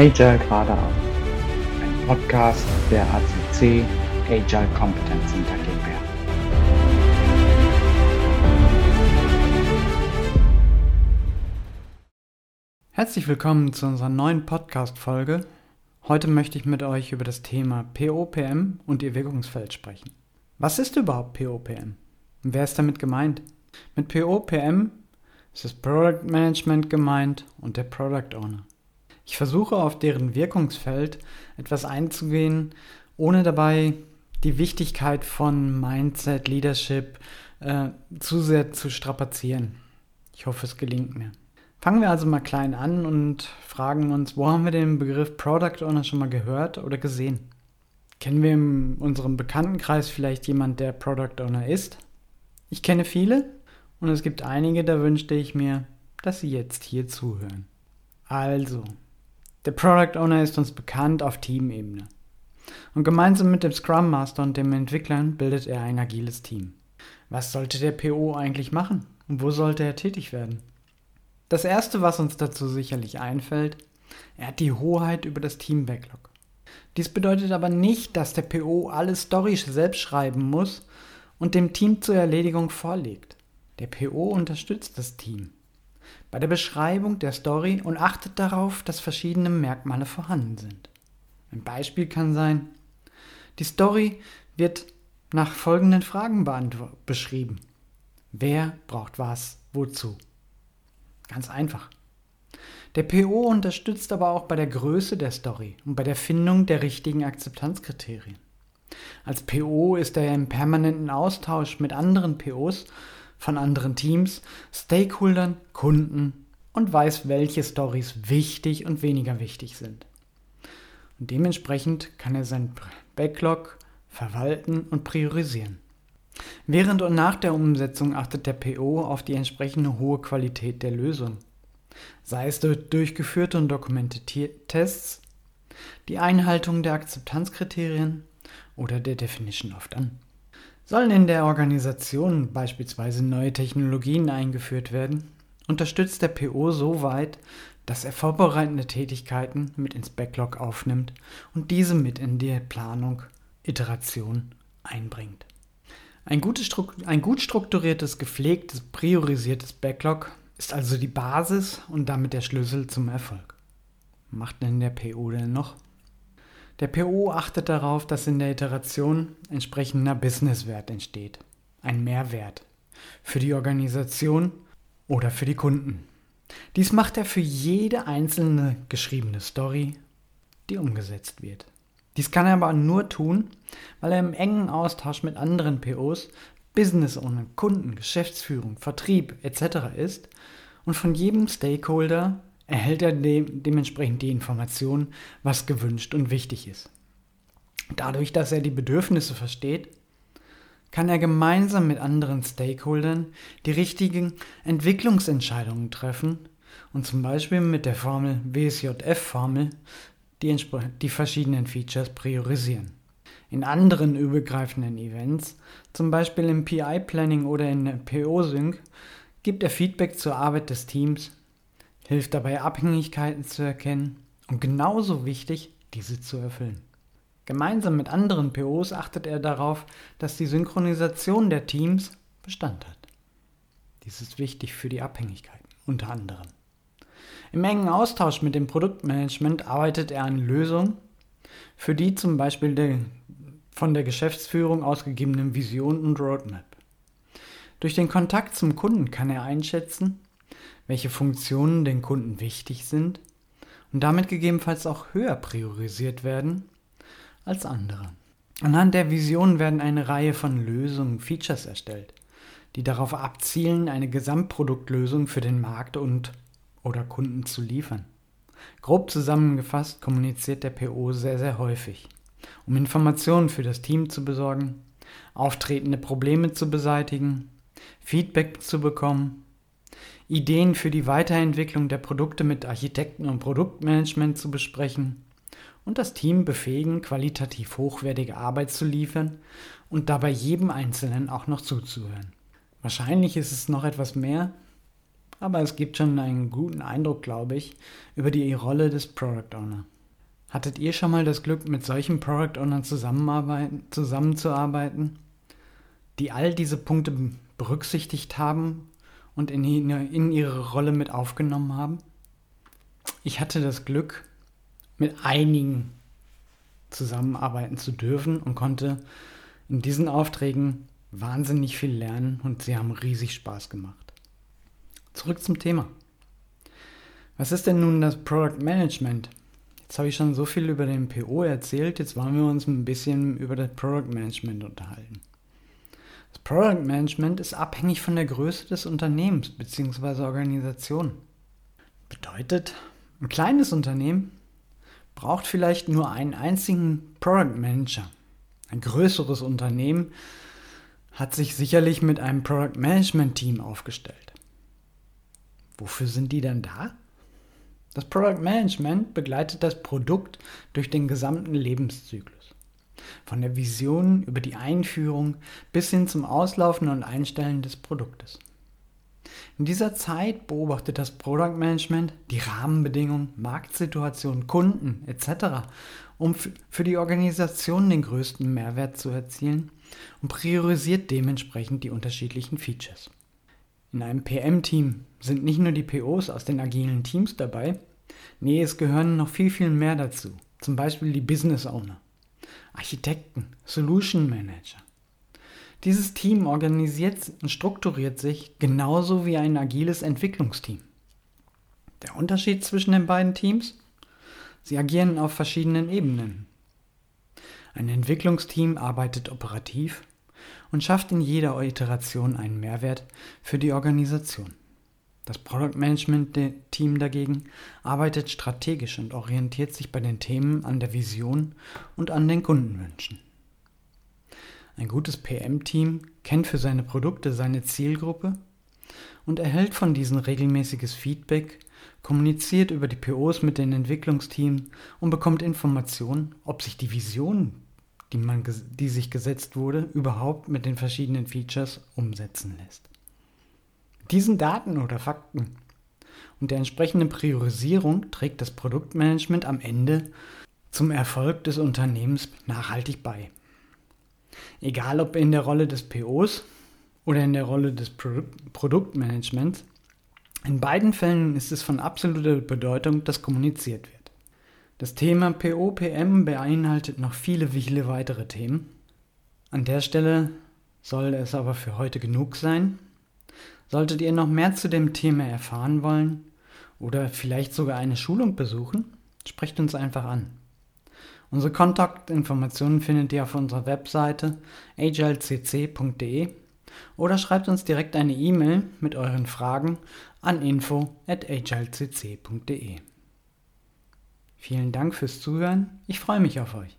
Agile geradeaus. Ein Podcast der ACC Agile Competence Center GmbH. Herzlich willkommen zu unserer neuen Podcast-Folge. Heute möchte ich mit euch über das Thema POPM und ihr Wirkungsfeld sprechen. Was ist überhaupt POPM? Und wer ist damit gemeint? Mit POPM ist das Product Management gemeint und der Product Owner. Ich versuche auf deren Wirkungsfeld etwas einzugehen, ohne dabei die Wichtigkeit von Mindset, Leadership äh, zu sehr zu strapazieren. Ich hoffe, es gelingt mir. Fangen wir also mal klein an und fragen uns, wo haben wir den Begriff Product Owner schon mal gehört oder gesehen? Kennen wir in unserem Bekanntenkreis vielleicht jemand, der Product Owner ist? Ich kenne viele und es gibt einige, da wünschte ich mir, dass sie jetzt hier zuhören. Also, der Product Owner ist uns bekannt auf Teamebene. Und gemeinsam mit dem Scrum Master und dem Entwicklern bildet er ein agiles Team. Was sollte der PO eigentlich machen? Und wo sollte er tätig werden? Das erste, was uns dazu sicherlich einfällt, er hat die Hoheit über das Team Backlog. Dies bedeutet aber nicht, dass der PO alle Storys selbst schreiben muss und dem Team zur Erledigung vorlegt. Der PO unterstützt das Team bei der Beschreibung der Story und achtet darauf, dass verschiedene Merkmale vorhanden sind. Ein Beispiel kann sein, die Story wird nach folgenden Fragen beschrieben. Wer braucht was, wozu? Ganz einfach. Der PO unterstützt aber auch bei der Größe der Story und bei der Findung der richtigen Akzeptanzkriterien. Als PO ist er im permanenten Austausch mit anderen POs von anderen Teams, Stakeholdern, Kunden und weiß, welche Stories wichtig und weniger wichtig sind. Und dementsprechend kann er sein Backlog verwalten und priorisieren. Während und nach der Umsetzung achtet der PO auf die entsprechende hohe Qualität der Lösung. Sei es durch durchgeführte und dokumentierte Tests, die Einhaltung der Akzeptanzkriterien oder der Definition of Done. Sollen in der Organisation beispielsweise neue Technologien eingeführt werden, unterstützt der PO so weit, dass er vorbereitende Tätigkeiten mit ins Backlog aufnimmt und diese mit in die Planung, Iteration einbringt. Ein, ein gut strukturiertes, gepflegtes, priorisiertes Backlog ist also die Basis und damit der Schlüssel zum Erfolg. Macht denn der PO denn noch? Der PO achtet darauf, dass in der Iteration entsprechender Businesswert entsteht. Ein Mehrwert für die Organisation oder für die Kunden. Dies macht er für jede einzelne geschriebene Story, die umgesetzt wird. Dies kann er aber nur tun, weil er im engen Austausch mit anderen POs, Business Owner, Kunden, Geschäftsführung, Vertrieb etc. ist und von jedem Stakeholder erhält er de dementsprechend die Information, was gewünscht und wichtig ist. Dadurch, dass er die Bedürfnisse versteht, kann er gemeinsam mit anderen Stakeholdern die richtigen Entwicklungsentscheidungen treffen und zum Beispiel mit der Formel WSJF-Formel die, die verschiedenen Features priorisieren. In anderen übergreifenden Events, zum Beispiel im PI-Planning oder in PO-Sync, gibt er Feedback zur Arbeit des Teams hilft dabei Abhängigkeiten zu erkennen und genauso wichtig, diese zu erfüllen. Gemeinsam mit anderen POs achtet er darauf, dass die Synchronisation der Teams Bestand hat. Dies ist wichtig für die Abhängigkeiten, unter anderem. Im engen Austausch mit dem Produktmanagement arbeitet er an Lösungen, für die zum Beispiel der, von der Geschäftsführung ausgegebenen Vision und Roadmap. Durch den Kontakt zum Kunden kann er einschätzen, welche Funktionen den Kunden wichtig sind und damit gegebenenfalls auch höher priorisiert werden als andere. Anhand der Vision werden eine Reihe von Lösungen, Features erstellt, die darauf abzielen, eine Gesamtproduktlösung für den Markt und oder Kunden zu liefern. Grob zusammengefasst kommuniziert der PO sehr, sehr häufig, um Informationen für das Team zu besorgen, auftretende Probleme zu beseitigen, Feedback zu bekommen Ideen für die Weiterentwicklung der Produkte mit Architekten und Produktmanagement zu besprechen und das Team befähigen, qualitativ hochwertige Arbeit zu liefern und dabei jedem Einzelnen auch noch zuzuhören. Wahrscheinlich ist es noch etwas mehr, aber es gibt schon einen guten Eindruck, glaube ich, über die Rolle des Product Owner. Hattet ihr schon mal das Glück, mit solchen Product Ownern zusammenzuarbeiten, die all diese Punkte berücksichtigt haben und in, in ihre Rolle mit aufgenommen haben? Ich hatte das Glück, mit einigen zusammenarbeiten zu dürfen und konnte in diesen Aufträgen wahnsinnig viel lernen und sie haben riesig Spaß gemacht. Zurück zum Thema. Was ist denn nun das Product Management? Jetzt habe ich schon so viel über den PO erzählt, jetzt wollen wir uns ein bisschen über das Product Management unterhalten. Das Product Management ist abhängig von der Größe des Unternehmens bzw. Organisation. Bedeutet, ein kleines Unternehmen braucht vielleicht nur einen einzigen Product Manager. Ein größeres Unternehmen hat sich sicherlich mit einem Product Management Team aufgestellt. Wofür sind die denn da? Das Product Management begleitet das Produkt durch den gesamten Lebenszyklus. Von der Vision über die Einführung bis hin zum Auslaufen und Einstellen des Produktes. In dieser Zeit beobachtet das Product Management die Rahmenbedingungen, Marktsituation, Kunden etc., um für die Organisation den größten Mehrwert zu erzielen und priorisiert dementsprechend die unterschiedlichen Features. In einem PM-Team sind nicht nur die POs aus den agilen Teams dabei, nee, es gehören noch viel, viel mehr dazu. Zum Beispiel die Business Owner, Architekten, Solution Manager. Dieses Team organisiert und strukturiert sich genauso wie ein agiles Entwicklungsteam. Der Unterschied zwischen den beiden Teams? Sie agieren auf verschiedenen Ebenen. Ein Entwicklungsteam arbeitet operativ und schafft in jeder Iteration einen Mehrwert für die Organisation. Das Product Management Team dagegen arbeitet strategisch und orientiert sich bei den Themen an der Vision und an den Kundenwünschen. Ein gutes PM-Team kennt für seine Produkte seine Zielgruppe und erhält von diesen regelmäßiges Feedback, kommuniziert über die POs mit den Entwicklungsteams und bekommt Informationen, ob sich die Vision, die, man, die sich gesetzt wurde, überhaupt mit den verschiedenen Features umsetzen lässt. Diesen Daten oder Fakten und der entsprechenden Priorisierung trägt das Produktmanagement am Ende zum Erfolg des Unternehmens nachhaltig bei. Egal ob in der Rolle des POs oder in der Rolle des Pro Produktmanagements, in beiden Fällen ist es von absoluter Bedeutung, dass kommuniziert wird. Das Thema PO-PM beinhaltet noch viele, viele weitere Themen. An der Stelle soll es aber für heute genug sein. Solltet ihr noch mehr zu dem Thema erfahren wollen oder vielleicht sogar eine Schulung besuchen, sprecht uns einfach an. Unsere Kontaktinformationen findet ihr auf unserer Webseite agilcc.de oder schreibt uns direkt eine E-Mail mit euren Fragen an info@agilcc.de. Vielen Dank fürs Zuhören. Ich freue mich auf euch.